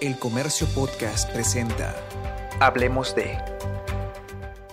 El Comercio Podcast presenta Hablemos de...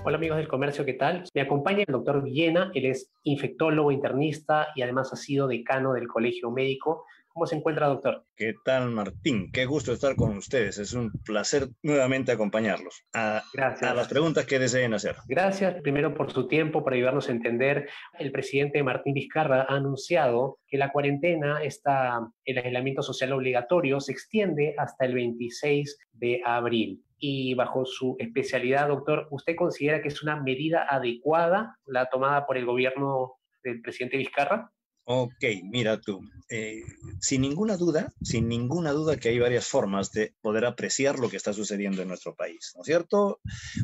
Hola amigos del comercio, ¿qué tal? Me acompaña el doctor Villena, él es infectólogo, internista y además ha sido decano del Colegio Médico. ¿Cómo se encuentra, doctor? ¿Qué tal, Martín? Qué gusto estar con ustedes. Es un placer nuevamente acompañarlos a, Gracias. a las preguntas que deseen hacer. Gracias primero por su tiempo, por ayudarnos a entender. El presidente Martín Vizcarra ha anunciado que la cuarentena, está, el aislamiento social obligatorio, se extiende hasta el 26 de abril y bajo su especialidad, doctor, ¿usted considera que es una medida adecuada la tomada por el gobierno del presidente Vizcarra? Ok, mira tú, eh, sin ninguna duda, sin ninguna duda que hay varias formas de poder apreciar lo que está sucediendo en nuestro país, ¿no es cierto?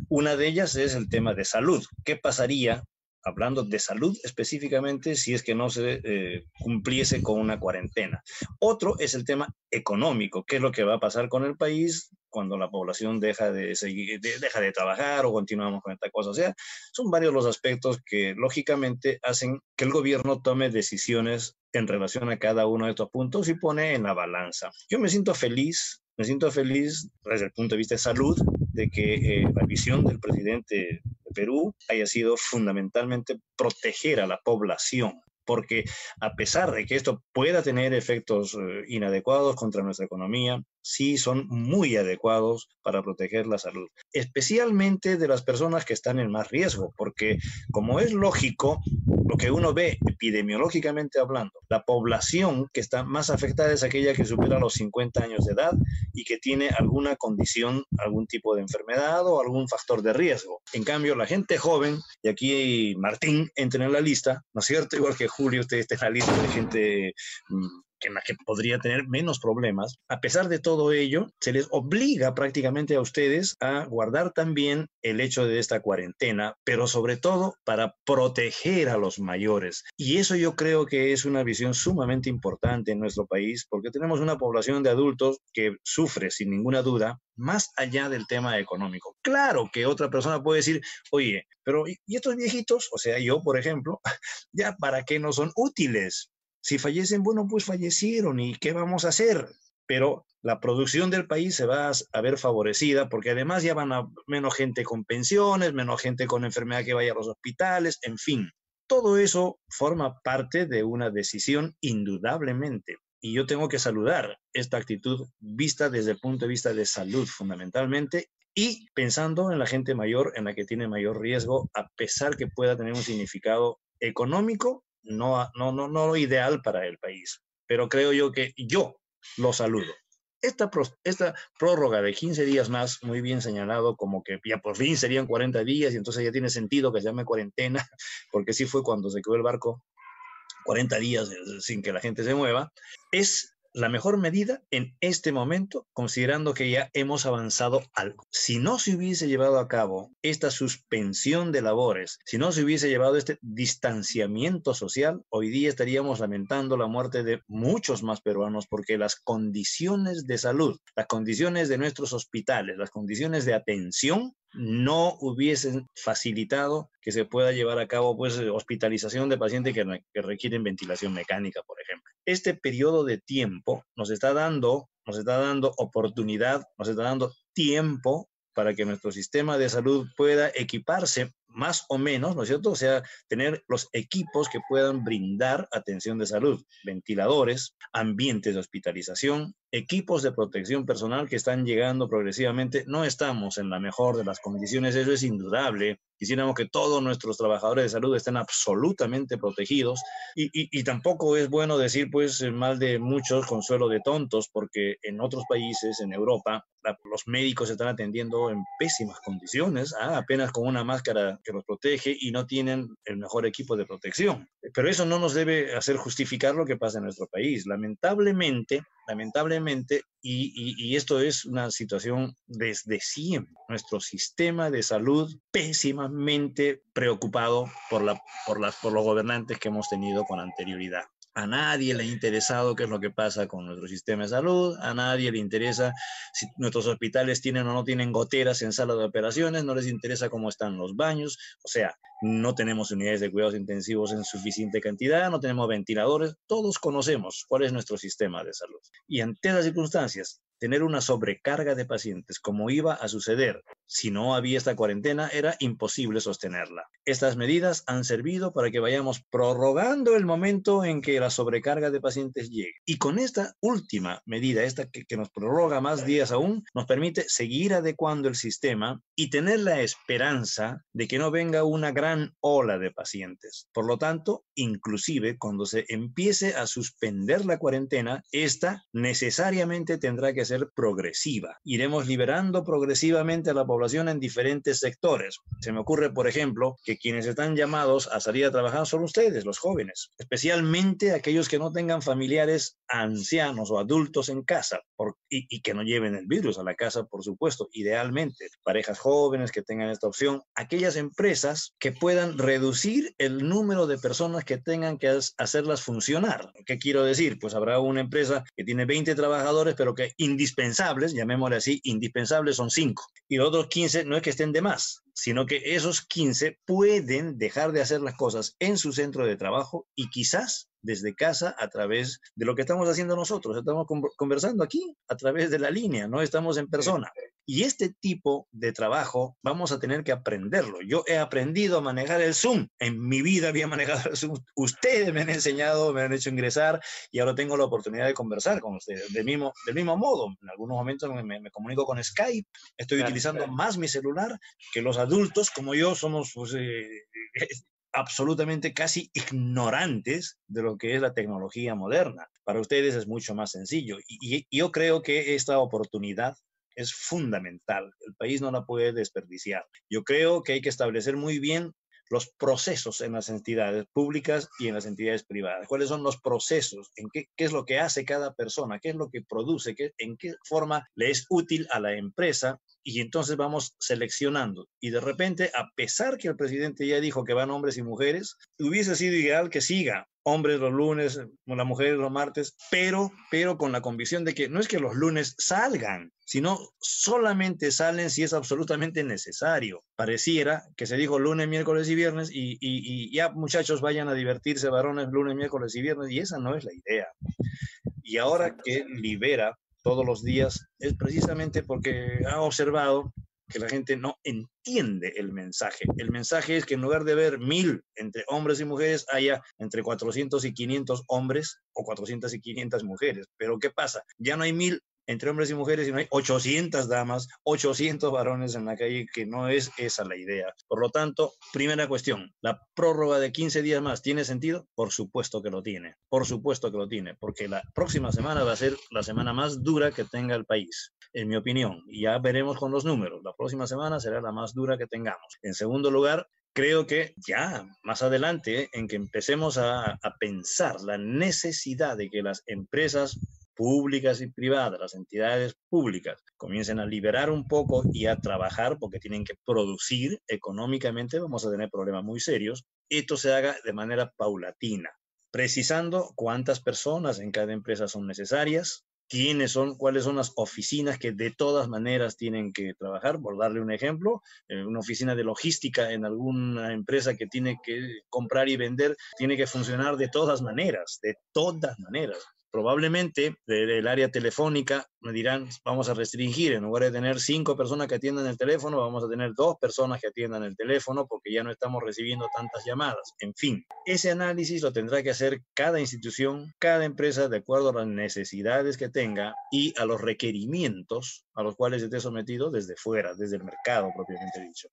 Una de ellas es el tema de salud. ¿Qué pasaría, hablando de salud específicamente, si es que no se eh, cumpliese con una cuarentena? Otro es el tema económico, ¿qué es lo que va a pasar con el país cuando la población deja de, seguir, de trabajar o continuamos con esta cosa. O sea, son varios los aspectos que lógicamente hacen que el gobierno tome decisiones en relación a cada uno de estos puntos y pone en la balanza. Yo me siento feliz, me siento feliz desde el punto de vista de salud de que eh, la visión del presidente Perú haya sido fundamentalmente proteger a la población porque a pesar de que esto pueda tener efectos eh, inadecuados contra nuestra economía, sí son muy adecuados para proteger la salud, especialmente de las personas que están en más riesgo, porque como es lógico, lo que uno ve epidemiológicamente hablando, la población que está más afectada es aquella que supera los 50 años de edad y que tiene alguna condición, algún tipo de enfermedad o algún factor de riesgo. En cambio, la gente joven, y aquí Martín entra en la lista, ¿no es cierto? Igual que Julio, usted está en la lista de gente mm, que podría tener menos problemas, a pesar de todo ello, se les obliga prácticamente a ustedes a guardar también el hecho de esta cuarentena, pero sobre todo para proteger a los mayores. Y eso yo creo que es una visión sumamente importante en nuestro país, porque tenemos una población de adultos que sufre sin ninguna duda más allá del tema económico. Claro que otra persona puede decir, oye, pero ¿y estos viejitos? O sea, yo, por ejemplo, ya para qué no son útiles? Si fallecen, bueno, pues fallecieron y ¿qué vamos a hacer? Pero la producción del país se va a ver favorecida porque además ya van a menos gente con pensiones, menos gente con enfermedad que vaya a los hospitales, en fin. Todo eso forma parte de una decisión indudablemente. Y yo tengo que saludar esta actitud vista desde el punto de vista de salud fundamentalmente y pensando en la gente mayor, en la que tiene mayor riesgo, a pesar que pueda tener un significado económico no, no, no, no ideal para el país. Pero creo yo que yo lo saludo. Esta, esta prórroga de 15 días más, muy bien señalado, como que ya por fin serían 40 días y entonces ya tiene sentido que se llame cuarentena, porque sí fue cuando se quedó el barco 40 días eh, sin que la gente se mueva, es la mejor medida en este momento, considerando que ya hemos avanzado algo. Si no se hubiese llevado a cabo esta suspensión de labores, si no se hubiese llevado este distanciamiento social, hoy día estaríamos lamentando la muerte de muchos más peruanos porque las condiciones de salud, las condiciones de nuestros hospitales, las condiciones de atención no hubiesen facilitado que se pueda llevar a cabo pues hospitalización de pacientes que, que requieren ventilación mecánica, por ejemplo este periodo de tiempo nos está dando, nos está dando oportunidad, nos está dando tiempo para que nuestro sistema de salud pueda equiparse más o menos, ¿no es cierto? O sea, tener los equipos que puedan brindar atención de salud, ventiladores, ambientes de hospitalización, equipos de protección personal que están llegando progresivamente. No estamos en la mejor de las condiciones, eso es indudable. Quisiéramos que todos nuestros trabajadores de salud estén absolutamente protegidos y, y, tampoco es bueno decir pues mal de muchos consuelo de tontos porque en otros países, en Europa, los médicos están atendiendo en pésimas condiciones, ¿ah? apenas con una máscara que los protege y no tienen el mejor equipo de protección. Pero eso no nos debe hacer justificar lo que pasa en nuestro país. Lamentablemente, lamentablemente, y, esto es una situación desde siempre, nuestro sistema de salud pésimamente preocupado por, la, por, los gobernantes que hemos tenido con anterioridad. A nadie le ha interesado qué es lo que pasa con nuestro sistema de salud, a nadie le interesa si nuestros hospitales tienen o no tienen goteras en sala de operaciones, no les interesa cómo están los baños, o sea, no tenemos unidades de cuidados intensivos en suficiente cantidad, no tenemos ventiladores, todos conocemos cuál es nuestro sistema de salud. Y ante esas circunstancias, tener una sobrecarga de pacientes, como iba a suceder si no había esta cuarentena, era imposible sostenerla. Estas medidas han servido para que vayamos prorrogando el momento en que la sobrecarga de pacientes llegue. Y con esta última medida, esta que, nos prorroga más días aún, nos permite seguir adecuando el sistema y tener la esperanza de que no venga una gran ola de pacientes. Por lo tanto, inclusive cuando se empiece a suspender la cuarentena, esta necesariamente tendrá que ser progresiva. Iremos liberando progresivamente a la población población en diferentes sectores. Se me ocurre, por ejemplo, que quienes están llamados a salir a trabajar son ustedes, los jóvenes, especialmente aquellos que no tengan familiares ancianos o adultos en casa y, que no lleven el virus a la casa, por supuesto, idealmente, parejas jóvenes que tengan esta opción, aquellas empresas que puedan reducir el número de personas que tengan que hacerlas funcionar. ¿Qué quiero decir? Pues habrá una empresa que tiene 20 trabajadores, pero que indispensables, llamémosle así, indispensables son 5. Y los otros 15 no es que estén de más, sino que esos 15 pueden dejar de hacer las cosas en su centro de trabajo y quizás desde casa a través de lo que estamos haciendo nosotros. Estamos conversando aquí a través de la línea, no estamos en persona. Y este tipo de trabajo vamos a tener que aprenderlo. Yo he aprendido a manejar el Zoom. En mi vida había manejado el Zoom. Ustedes me han enseñado, me han hecho ingresar y ahora tengo la oportunidad de conversar con ustedes del mismo, del mismo modo. En algunos momentos me, comunico con Skype. Estoy utilizando más mi celular que los adultos como yo somos pues, eh, absolutamente casi ignorantes de lo que es la tecnología moderna. Para ustedes es mucho más sencillo. y, yo creo que esta oportunidad es fundamental. El país no la puede desperdiciar. Yo creo que hay que establecer muy bien los procesos en las entidades públicas y en las entidades privadas. ¿Cuáles son los procesos? ¿En qué, qué es lo que hace cada persona? ¿Qué es lo que produce? Qué, ¿En qué forma le es útil a la empresa? Y entonces vamos seleccionando. Y de repente, a pesar que el presidente ya dijo que van hombres y mujeres, hubiese sido ideal que siga hombres los lunes, las mujeres los martes, pero, pero con la convicción de que no es que los lunes salgan, sino solamente salen si es absolutamente necesario. Pareciera que se dijo lunes, miércoles y viernes y, y ya muchachos vayan a divertirse varones lunes, miércoles y viernes y esa no es la idea. Y ahora que libera todos los días es precisamente porque ha observado que la gente no entiende el mensaje. El mensaje es que en lugar de ver mil entre hombres y mujeres, haya entre 400 y 500 hombres o 400 y 500 mujeres. Pero ¿qué pasa? Ya no hay mil entre hombres y mujeres y no hay 800 damas, 800 varones en la calle, que no es esa la idea. Por lo tanto, primera cuestión, ¿la prórroga de 15 días más tiene sentido? Por supuesto que lo tiene, por supuesto que lo tiene, porque la próxima semana va a ser la semana más dura que tenga el país, en mi opinión, y ya veremos con los números. La próxima semana será la más dura que tengamos. En segundo lugar, creo que ya más adelante, en que empecemos a, a, pensar la necesidad de que las empresas públicas y privadas, las entidades públicas, comiencen a liberar un poco y a trabajar porque tienen que producir económicamente, vamos a tener problemas muy serios. Esto se haga de manera paulatina, precisando cuántas personas en cada empresa son necesarias, quiénes son, cuáles son las oficinas que de todas maneras tienen que trabajar. Por darle un ejemplo, eh, una oficina de logística en alguna empresa que tiene que comprar y vender tiene que funcionar de todas maneras, de todas maneras probablemente del área telefónica me dirán, vamos a restringir, en lugar de tener cinco personas que atiendan el teléfono, vamos a tener dos personas que atiendan el teléfono porque ya no estamos recibiendo tantas llamadas. En fin, ese análisis lo tendrá que hacer cada institución, cada empresa, de acuerdo a las necesidades que tenga y a los requerimientos a los cuales esté sometido desde fuera, desde el mercado propiamente dicho.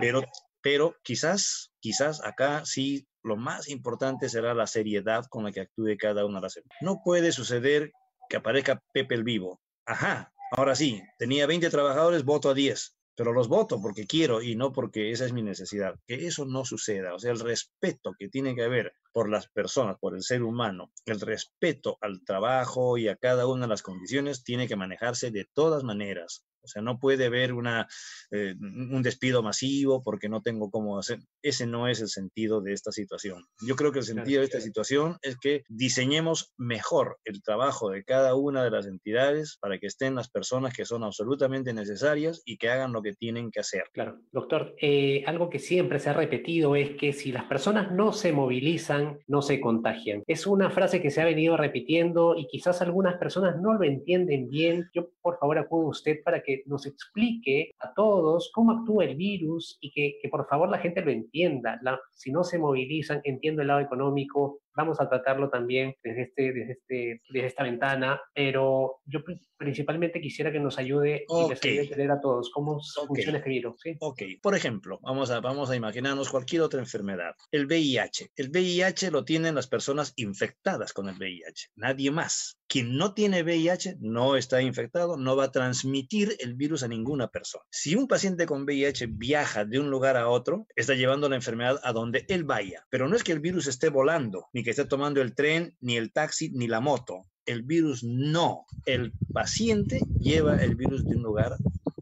Pero, pero quizás, quizás acá sí lo más importante será la seriedad con la que actúe cada una de las empresas. No puede suceder que aparezca Pepe el Vivo. Ajá, ahora sí, tenía 20 trabajadores, voto a 10, pero los voto porque quiero y no porque esa es mi necesidad. Que eso no suceda, o sea, el respeto que tiene que haber por las personas, por el ser humano, el respeto al trabajo y a cada una de las condiciones tiene que manejarse de todas maneras O sea, no puede haber una, eh, un despido masivo porque no tengo cómo hacer. Ese no es el sentido de esta situación. Yo creo que el sentido de esta situación es que diseñemos mejor el trabajo de cada una de las entidades para que estén las personas que son absolutamente necesarias y que hagan lo que tienen que hacer. Claro, doctor, eh, algo que siempre se ha repetido es que si las personas no se movilizan, no se contagian. Es una frase que se ha venido repitiendo y quizás algunas personas no lo entienden bien. Yo, por favor, acudo a usted para que nos explique a todos cómo actúa el virus y que, por favor la gente lo entienda. Si no se movilizan, entiendo el lado económico, vamos a tratarlo también desde, este, desde, este, desde esta ventana, pero yo principalmente quisiera que nos ayude y les ayude a entender a todos cómo funciona este virus. ¿sí? Ok, por ejemplo, vamos a, vamos a imaginarnos cualquier otra enfermedad. El VIH. El VIH lo tienen las personas infectadas con el VIH, nadie más. Quien no tiene VIH no está infectado, no va a transmitir el virus a ninguna persona. Si un paciente con VIH viaja de un lugar a otro, está llevando la enfermedad a donde él vaya, pero no es que el virus esté volando, ni que esté tomando el tren, ni el taxi, ni la moto. El virus no. El paciente lleva el virus de un lugar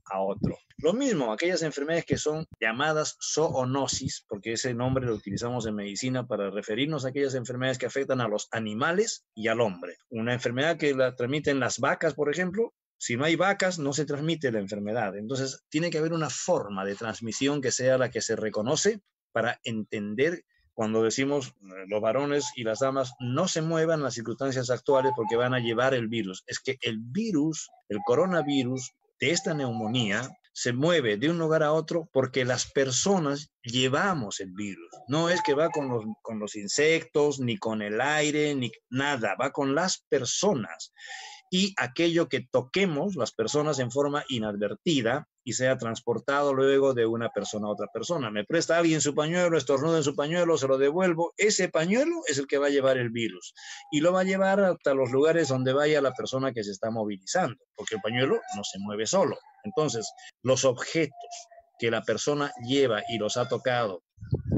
a otro. Lo mismo, aquellas enfermedades que son llamadas zoonosis, porque ese nombre lo utilizamos en medicina para referirnos a aquellas enfermedades que afectan a los animales y al hombre. Una enfermedad que la transmiten las vacas, por ejemplo, si no hay vacas, no se transmite la enfermedad. Entonces, tiene que haber una forma de transmisión que sea la que se reconoce para entender cuando decimos eh, los varones y las damas no se muevan las circunstancias actuales porque van a llevar el virus. Es que el virus, el coronavirus de esta neumonía, se mueve de un lugar a otro porque las personas llevamos el virus. No es que va con los, con los insectos, ni con el aire, ni nada, va con las personas y aquello que toquemos las personas en forma inadvertida y sea transportado luego de una persona a otra persona. Me presta alguien su pañuelo, estornuda en su pañuelo, se lo devuelvo. Ese pañuelo es el que va a llevar el virus y lo va a llevar hasta los lugares donde vaya la persona que se está movilizando, porque el pañuelo no se mueve solo. Entonces, los objetos que la persona lleva y los ha tocado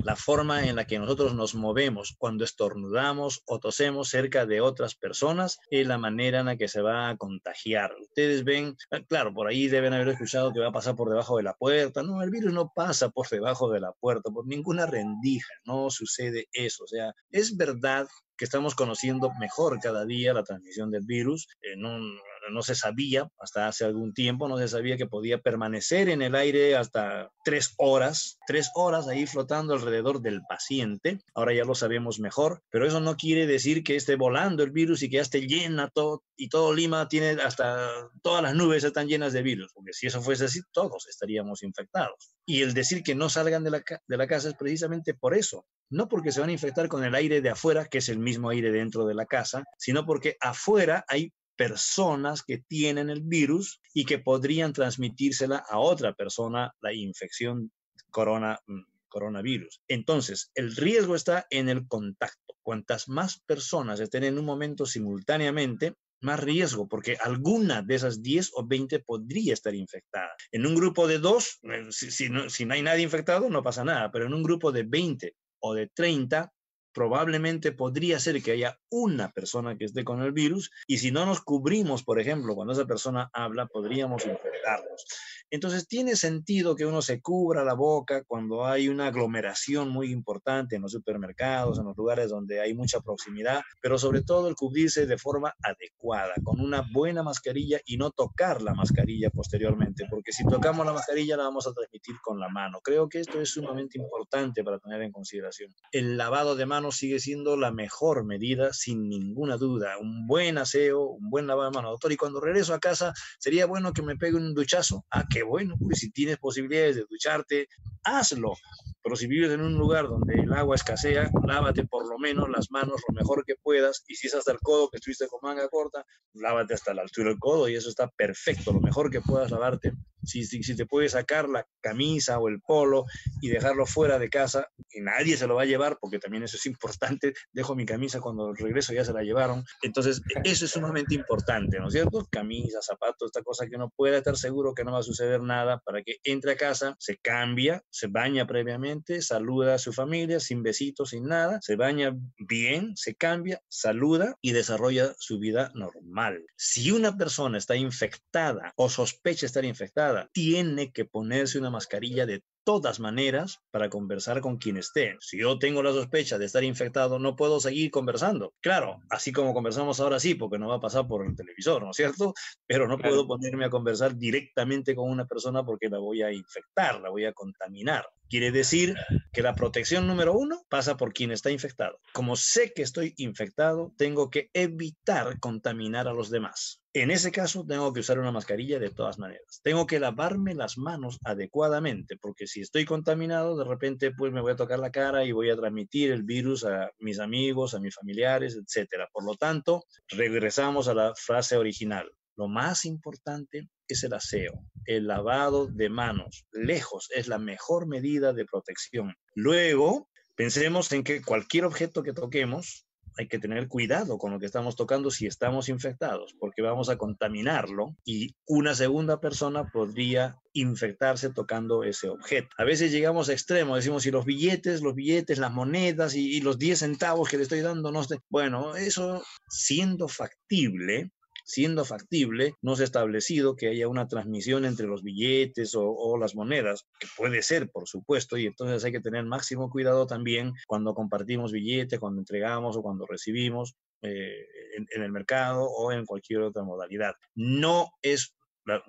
la forma en la que nosotros nos movemos cuando estornudamos o tosemos cerca de otras personas es la manera en la que se va a contagiar. Ustedes ven, ah, claro, por ahí deben haber escuchado que va a pasar por debajo de la puerta. No, el virus no pasa por debajo de la puerta, por ninguna rendija, no sucede eso. O sea, es verdad que estamos conociendo mejor cada día la transmisión del virus. En un, no se sabía, hasta hace algún tiempo, no se sabía que podía permanecer en el aire hasta tres horas, tres horas ahí flotando alrededor del paciente. Ahora ya lo sabemos mejor, pero eso no quiere decir que esté volando el virus y que ya esté llena todo y todo Lima tiene hasta todas las nubes están llenas de virus, porque si eso fuese así, todos estaríamos infectados. Y el decir que no salgan de la, de la casa es precisamente por eso, no porque se van a infectar con el aire de afuera, que es el mismo aire dentro de la casa, sino porque afuera hay personas que tienen el virus y que podrían transmitírsela a otra persona la infección corona, mm, coronavirus. Entonces, el riesgo está en el contacto. Cuantas más personas estén en un momento simultáneamente, más riesgo, porque alguna de esas 10 o 20 podría estar infectada. En un grupo de dos, eh, si, no, si no hay nadie infectado, no pasa nada, pero en un grupo de 20 o de 30, probablemente podría ser que haya una persona que esté con el virus y si no nos cubrimos, por ejemplo, cuando esa persona habla, podríamos infectarnos. Entonces tiene sentido que uno se cubra la boca cuando hay una aglomeración muy importante en los supermercados, en los lugares donde hay mucha proximidad, pero sobre todo el cubrirse de forma adecuada, con una buena mascarilla y no tocar la mascarilla posteriormente, porque si tocamos la mascarilla la vamos a transmitir con la mano. Creo que esto es sumamente importante para tener en consideración. El lavado de manos sigue siendo la mejor medida, sin ninguna duda. Un buen aseo, un buen lavado de manos. Doctor, y cuando regreso a casa, sería bueno que me pegue un duchazo. ¿A qué bueno, pues si tienes posibilidades de ducharte, hazlo. Pero si vives en un lugar donde el agua escasea, lávate por lo menos las manos lo mejor que puedas. Y si es hasta el codo, que estuviste con manga corta, lávate hasta la altura del codo y eso está perfecto. Lo mejor que puedas lavarte Si, si, si, te puedes sacar la camisa o el polo y dejarlo fuera de casa, y nadie se lo va a llevar, porque también eso es importante, dejo mi camisa cuando regreso ya se la llevaron. Entonces, eso es sumamente importante, ¿no es cierto? Camisa, zapatos, esta cosa que uno pueda estar seguro que no va a suceder nada para que entre a casa, se cambia, se baña previamente, saluda a su familia sin besitos, sin nada, se baña bien, se cambia, saluda y desarrolla su vida normal. Si una persona está infectada o sospecha estar infectada, tiene que ponerse una mascarilla de todas maneras para conversar con quien esté. Si yo tengo la sospecha de estar infectado, no puedo seguir conversando. Claro, así como conversamos ahora sí, porque no va a pasar por el televisor, ¿no es cierto? Pero no puedo ponerme a conversar directamente con una persona porque la voy a infectar, la voy a contaminar. Quiere decir que la protección número uno pasa por quien está infectado. Como sé que estoy infectado, tengo que evitar contaminar a los demás. En ese caso, tengo que usar una mascarilla de todas maneras. Tengo que lavarme las manos adecuadamente, porque si estoy contaminado, de repente pues me voy a tocar la cara y voy a transmitir el virus a mis amigos, a mis familiares, etc. Por lo tanto, regresamos a la frase original. Lo más importante es el aseo, el lavado de manos. Lejos es la mejor medida de protección. Luego, pensemos en que cualquier objeto que toquemos, hay que tener cuidado con lo que estamos tocando si estamos infectados, porque vamos a contaminarlo y una segunda persona podría infectarse tocando ese objeto. A veces llegamos a extremos, decimos, si los billetes, los billetes, las monedas y, los 10 centavos que le estoy dando, no sé. Bueno, eso siendo factible, siendo factible, no se ha establecido que haya una transmisión entre los billetes o, las monedas, que puede ser, por supuesto, y entonces hay que tener máximo cuidado también cuando compartimos billetes, cuando entregamos o cuando recibimos eh, en, el mercado o en cualquier otra modalidad. No es la,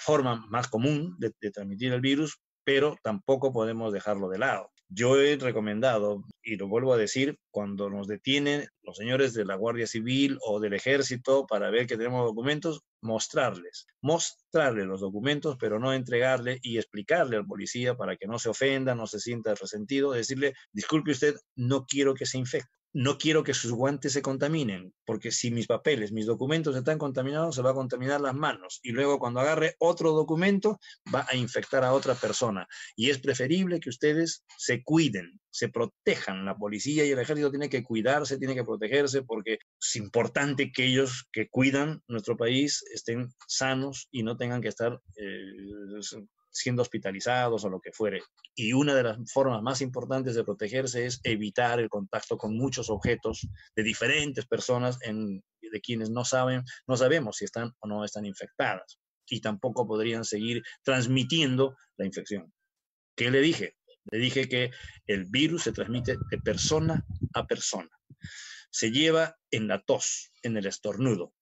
forma más común de transmitir el virus, pero tampoco podemos dejarlo de lado. Yo he recomendado, y lo vuelvo a decir, cuando nos detienen los señores de la Guardia Civil o del Ejército para ver que tenemos documentos, mostrarles, mostrarles los documentos, pero no entregarle y explicarle al policía para que no se ofenda, no se sienta resentido, decirle, disculpe usted, no quiero que se infecte no quiero que sus guantes se contaminen, porque si mis papeles, mis documentos están contaminados, se va a contaminar las manos y luego cuando agarre otro documento va a infectar a otra persona. Y es preferible que ustedes se cuiden, se protejan. La policía y el ejército tienen que cuidarse, tienen que protegerse, porque es importante que ellos que cuidan nuestro país estén sanos y no tengan que estar eh, siendo hospitalizados o lo que fuere. Y una de las formas más importantes de protegerse es evitar el contacto con muchos objetos de diferentes personas de quienes no saben, no sabemos si están o no están infectadas y tampoco podrían seguir transmitiendo la infección. ¿Qué le dije? Le dije que el virus se transmite de persona a persona. Se lleva en la tos, en el estornudo,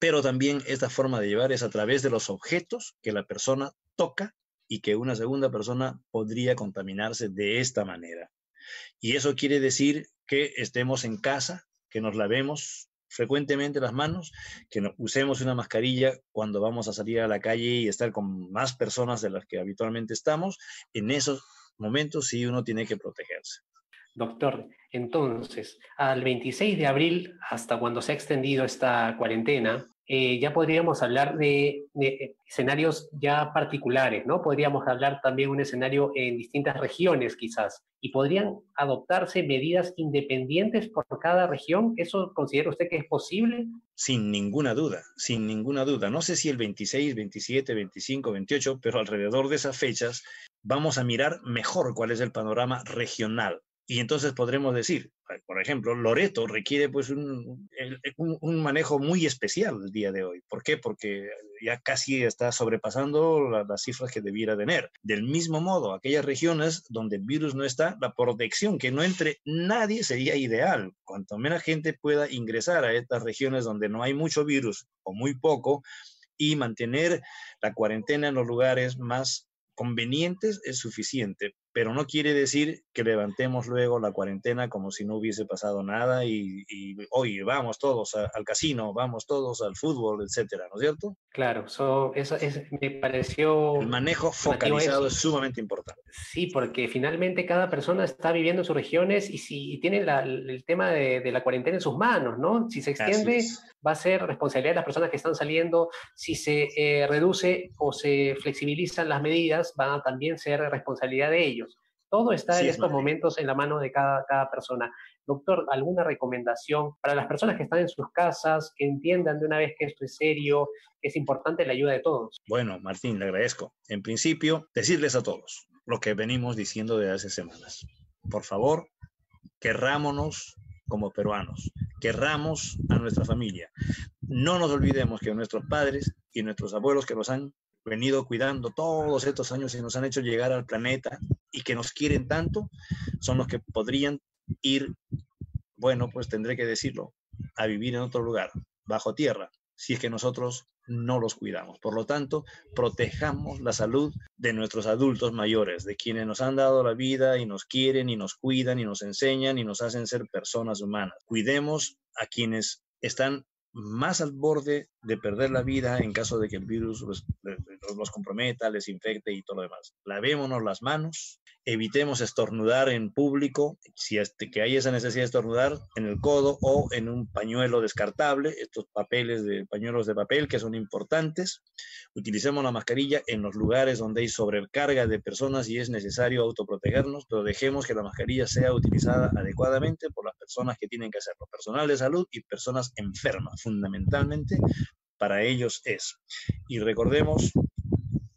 pero también esta forma de llevar es a través de los objetos que la persona y que una segunda persona podría contaminarse de esta manera. Y eso quiere decir que estemos en casa, que nos lavemos frecuentemente las manos, que usemos una mascarilla cuando vamos a salir a la calle y estar con más personas de las que habitualmente estamos. En esos momentos sí uno tiene que protegerse. Doctor, entonces, al 26 de abril, hasta cuando se ha extendido esta cuarentena, eh, ya podríamos hablar de, escenarios ya particulares, ¿no? Podríamos hablar también de un escenario en distintas regiones quizás, y podrían adoptarse medidas independientes por cada región. ¿Eso considera usted que es posible? Sin ninguna duda, sin ninguna duda. No sé si el 26, 27, 25, 28, pero alrededor de esas fechas vamos a mirar mejor cuál es el panorama regional y entonces podremos decir, por ejemplo, Loreto requiere pues un, un, manejo muy especial el día de hoy. ¿Por qué? Porque ya casi está sobrepasando las cifras que debiera tener. Del mismo modo, aquellas regiones donde el virus no está, la protección, que no entre nadie sería ideal. Cuanto menos gente pueda ingresar a estas regiones donde no hay mucho virus o muy poco, y mantener la cuarentena en los lugares más convenientes es suficiente, pero no quiere decir que levantemos luego la cuarentena como si no hubiese pasado nada y, hoy vamos todos al casino, vamos todos al fútbol, etcétera, ¿no es cierto? Claro, eso es, me pareció... El manejo focalizado es sumamente importante. Sí, porque finalmente cada persona está viviendo en sus regiones y si tiene el tema de, la cuarentena en sus manos, ¿no? Si se extiende, va a ser responsabilidad de las personas que están saliendo. Si se eh, reduce o se flexibilizan las medidas, van a también ser responsabilidad de ellos. Todo está en estos momentos en la mano de cada, cada persona. Doctor, ¿alguna recomendación para las personas que están en sus casas, que entiendan de una vez que esto es serio, que es importante la ayuda de todos? Bueno, Martín, le agradezco. En principio, decirles a todos lo que venimos diciendo desde hace semanas. Por favor, querrámonos como peruanos, querramos a nuestra familia. No nos olvidemos que nuestros padres y nuestros abuelos que nos han venido cuidando todos estos años y nos han hecho llegar al planeta y que nos quieren tanto, son los que podrían ir, bueno, pues tendré que decirlo, a vivir en otro lugar, bajo tierra, si es que nosotros no los cuidamos. Por lo tanto, protejamos la salud de nuestros adultos mayores, de quienes nos han dado la vida y nos quieren y nos cuidan y nos enseñan y nos hacen ser personas humanas. Cuidemos a quienes están más al borde de perder la vida en caso de que el virus los, comprometa, les infecte y todo lo demás. Lavémonos las manos, evitemos estornudar en público, si es que hay esa necesidad de estornudar en el codo o en un pañuelo descartable, estos papeles de pañuelos de papel que son importantes. Utilicemos la mascarilla en los lugares donde hay sobrecarga de personas y es necesario autoprotegernos, pero dejemos que la mascarilla sea utilizada adecuadamente por las personas que tienen que hacerlo, personal de salud y personas enfermas, fundamentalmente para ellos es. Y recordemos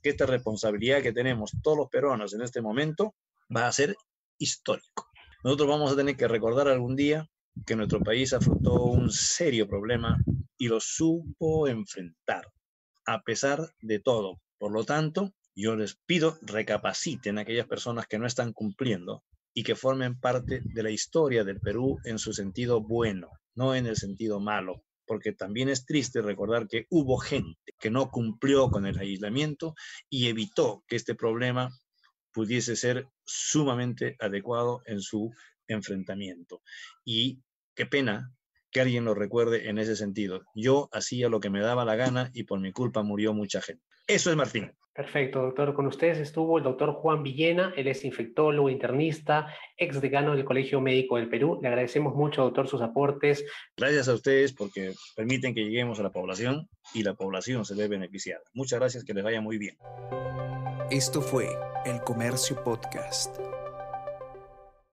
que esta responsabilidad que tenemos todos los peruanos en este momento va a ser histórico. Nosotros vamos a tener que recordar algún día que nuestro país afrontó un serio problema y lo supo enfrentar, a pesar de todo. Por lo tanto, yo les pido recapaciten a aquellas personas que no están cumpliendo y que formen parte de la historia del Perú en su sentido bueno, no en el sentido malo porque también es triste recordar que hubo gente que no cumplió con el aislamiento y evitó que este problema pudiese ser sumamente adecuado en su enfrentamiento. Y qué pena que alguien lo recuerde en ese sentido. Yo hacía lo que me daba la gana y por mi culpa murió mucha gente. Eso es Martín. Perfecto, doctor. Con ustedes estuvo el doctor Juan Villena, él es infectólogo, internista, ex decano del Colegio Médico del Perú. Le agradecemos mucho, doctor, sus aportes. Gracias a ustedes porque permiten que lleguemos a la población y la población se ve beneficiada. Muchas gracias, que les vaya muy bien. Esto fue El Comercio Podcast.